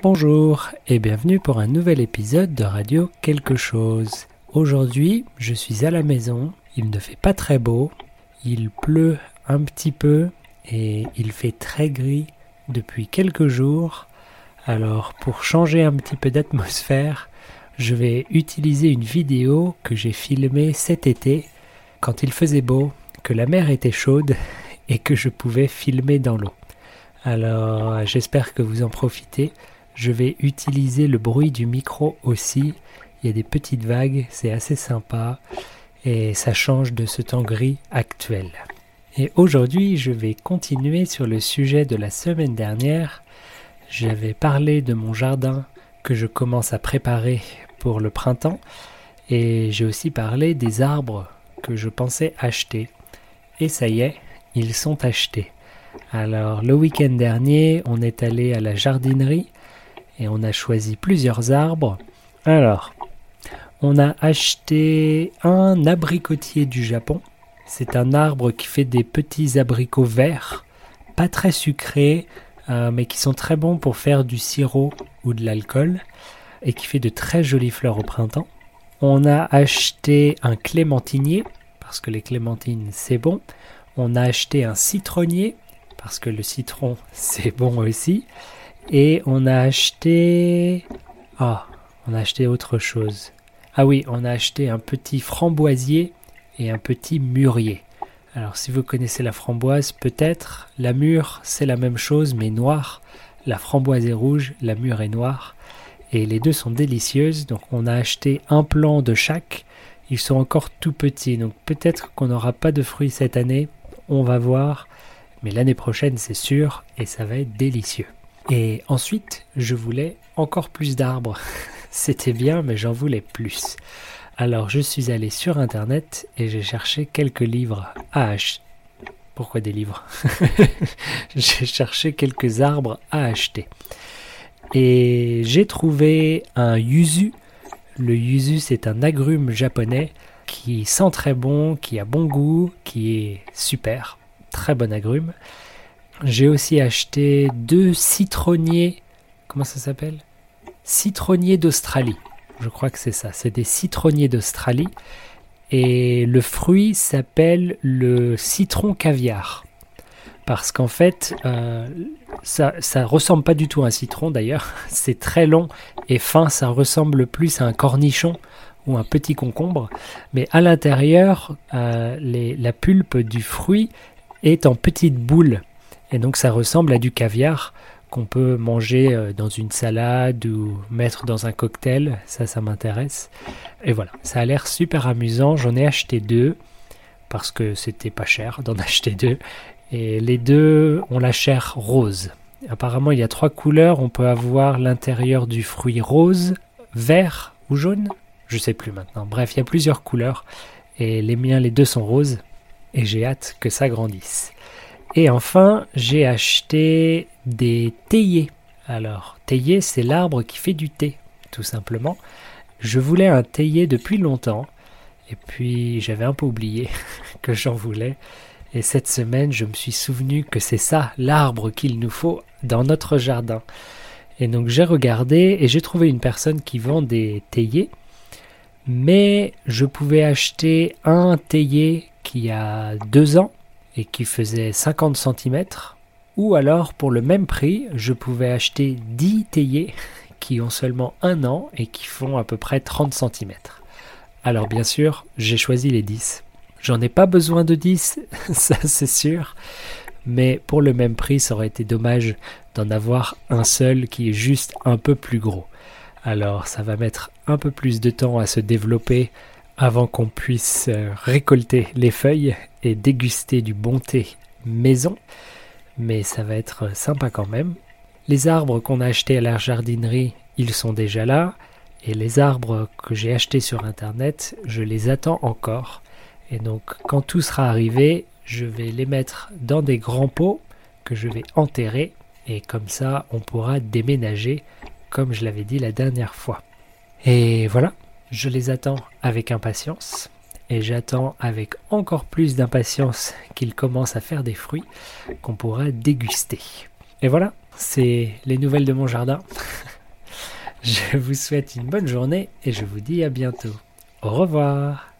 Bonjour et bienvenue pour un nouvel épisode de Radio Quelque chose. Aujourd'hui, je suis à la maison, il ne fait pas très beau, il pleut un petit peu et il fait très gris depuis quelques jours. Alors pour changer un petit peu d'atmosphère, je vais utiliser une vidéo que j'ai filmée cet été quand il faisait beau, que la mer était chaude et que je pouvais filmer dans l'eau. Alors j'espère que vous en profitez. Je vais utiliser le bruit du micro aussi. Il y a des petites vagues, c'est assez sympa et ça change de ce temps gris actuel. Et aujourd'hui, je vais continuer sur le sujet de la semaine dernière. J'avais parlé de mon jardin que je commence à préparer pour le printemps et j'ai aussi parlé des arbres que je pensais acheter. Et ça y est, ils sont achetés. Alors le week-end dernier, on est allé à la jardinerie et on a choisi plusieurs arbres. Alors, on a acheté un abricotier du Japon. C'est un arbre qui fait des petits abricots verts, pas très sucrés, euh, mais qui sont très bons pour faire du sirop ou de l'alcool, et qui fait de très jolies fleurs au printemps. On a acheté un clémentinier, parce que les clémentines c'est bon. On a acheté un citronnier, parce que le citron c'est bon aussi. Et on a acheté... Ah, on a acheté autre chose. Ah oui, on a acheté un petit framboisier et un petit mûrier. Alors si vous connaissez la framboise, peut-être, la mûre c'est la même chose mais noire. La framboise est rouge, la mûre est noire. Et les deux sont délicieuses, donc on a acheté un plant de chaque. Ils sont encore tout petits, donc peut-être qu'on n'aura pas de fruits cette année, on va voir. Mais l'année prochaine c'est sûr, et ça va être délicieux. Et ensuite, je voulais encore plus d'arbres. C'était bien, mais j'en voulais plus. Alors je suis allé sur internet et j'ai cherché quelques livres à acheter. Pourquoi des livres? J'ai cherché quelques arbres à acheter. Et j'ai trouvé un yuzu. Le yuzu, c'est un agrume japonais qui sent très bon, qui a bon goût, qui est super. Très bon agrume. J'ai aussi acheté deux citronniers. Comment ça s'appelle? Citronniers d'Australie. Je crois que c'est ça. C'est des citronniers d'Australie. Et le fruit s'appelle le citron caviar. Parce qu'en fait, euh, ça, ça ressemble pas du tout à un citron d'ailleurs. C'est très long et fin. Ça ressemble plus à un cornichon ou un petit concombre. Mais à l'intérieur, euh, la pulpe du fruit est en petites boules. Et donc ça ressemble à du caviar qu'on peut manger euh, dans une salade ou mettre dans un cocktail. Ça, ça m'intéresse. Et voilà, ça a l'air super amusant. J'en ai acheté deux parce que c'était pas cher d'en acheter deux. Et les deux ont la chair rose. Apparemment, il y a trois couleurs. On peut avoir l'intérieur du fruit rose, vert ou jaune. Je sais plus maintenant. Bref, il y a plusieurs couleurs. Et les miens, les deux sont roses. Et j'ai hâte que ça grandisse. Et enfin, j'ai acheté des théiers. Alors, théier, c'est l'arbre qui fait du thé, tout simplement. Je voulais un théier depuis longtemps, et puis j'avais un peu oublié que j'en voulais. Et cette semaine, je me suis souvenu que c'est ça, l'arbre qu'il nous faut dans notre jardin. Et donc j'ai regardé et j'ai trouvé une personne qui vend des théiers, mais je pouvais acheter un théier qui a deux ans qui faisait 50 cm, ou alors pour le même prix, je pouvais acheter 10 théiers qui ont seulement un an et qui font à peu près 30 cm. Alors bien sûr, j'ai choisi les 10. J'en ai pas besoin de 10, ça c'est sûr, mais pour le même prix, ça aurait été dommage d'en avoir un seul qui est juste un peu plus gros. Alors ça va mettre un peu plus de temps à se développer avant qu'on puisse euh, récolter les feuilles et déguster du bon thé maison, mais ça va être sympa quand même. Les arbres qu'on a achetés à la jardinerie, ils sont déjà là, et les arbres que j'ai achetés sur internet, je les attends encore. Et donc quand tout sera arrivé, je vais les mettre dans des grands pots que je vais enterrer, et comme ça on pourra déménager, comme je l'avais dit la dernière fois. Et voilà, je les attends avec impatience et j'attends avec encore plus d'impatience qu'ils commencent à faire des fruits qu'on pourra déguster. Et voilà, c'est les nouvelles de mon jardin. Je vous souhaite une bonne journée et je vous dis à bientôt. Au revoir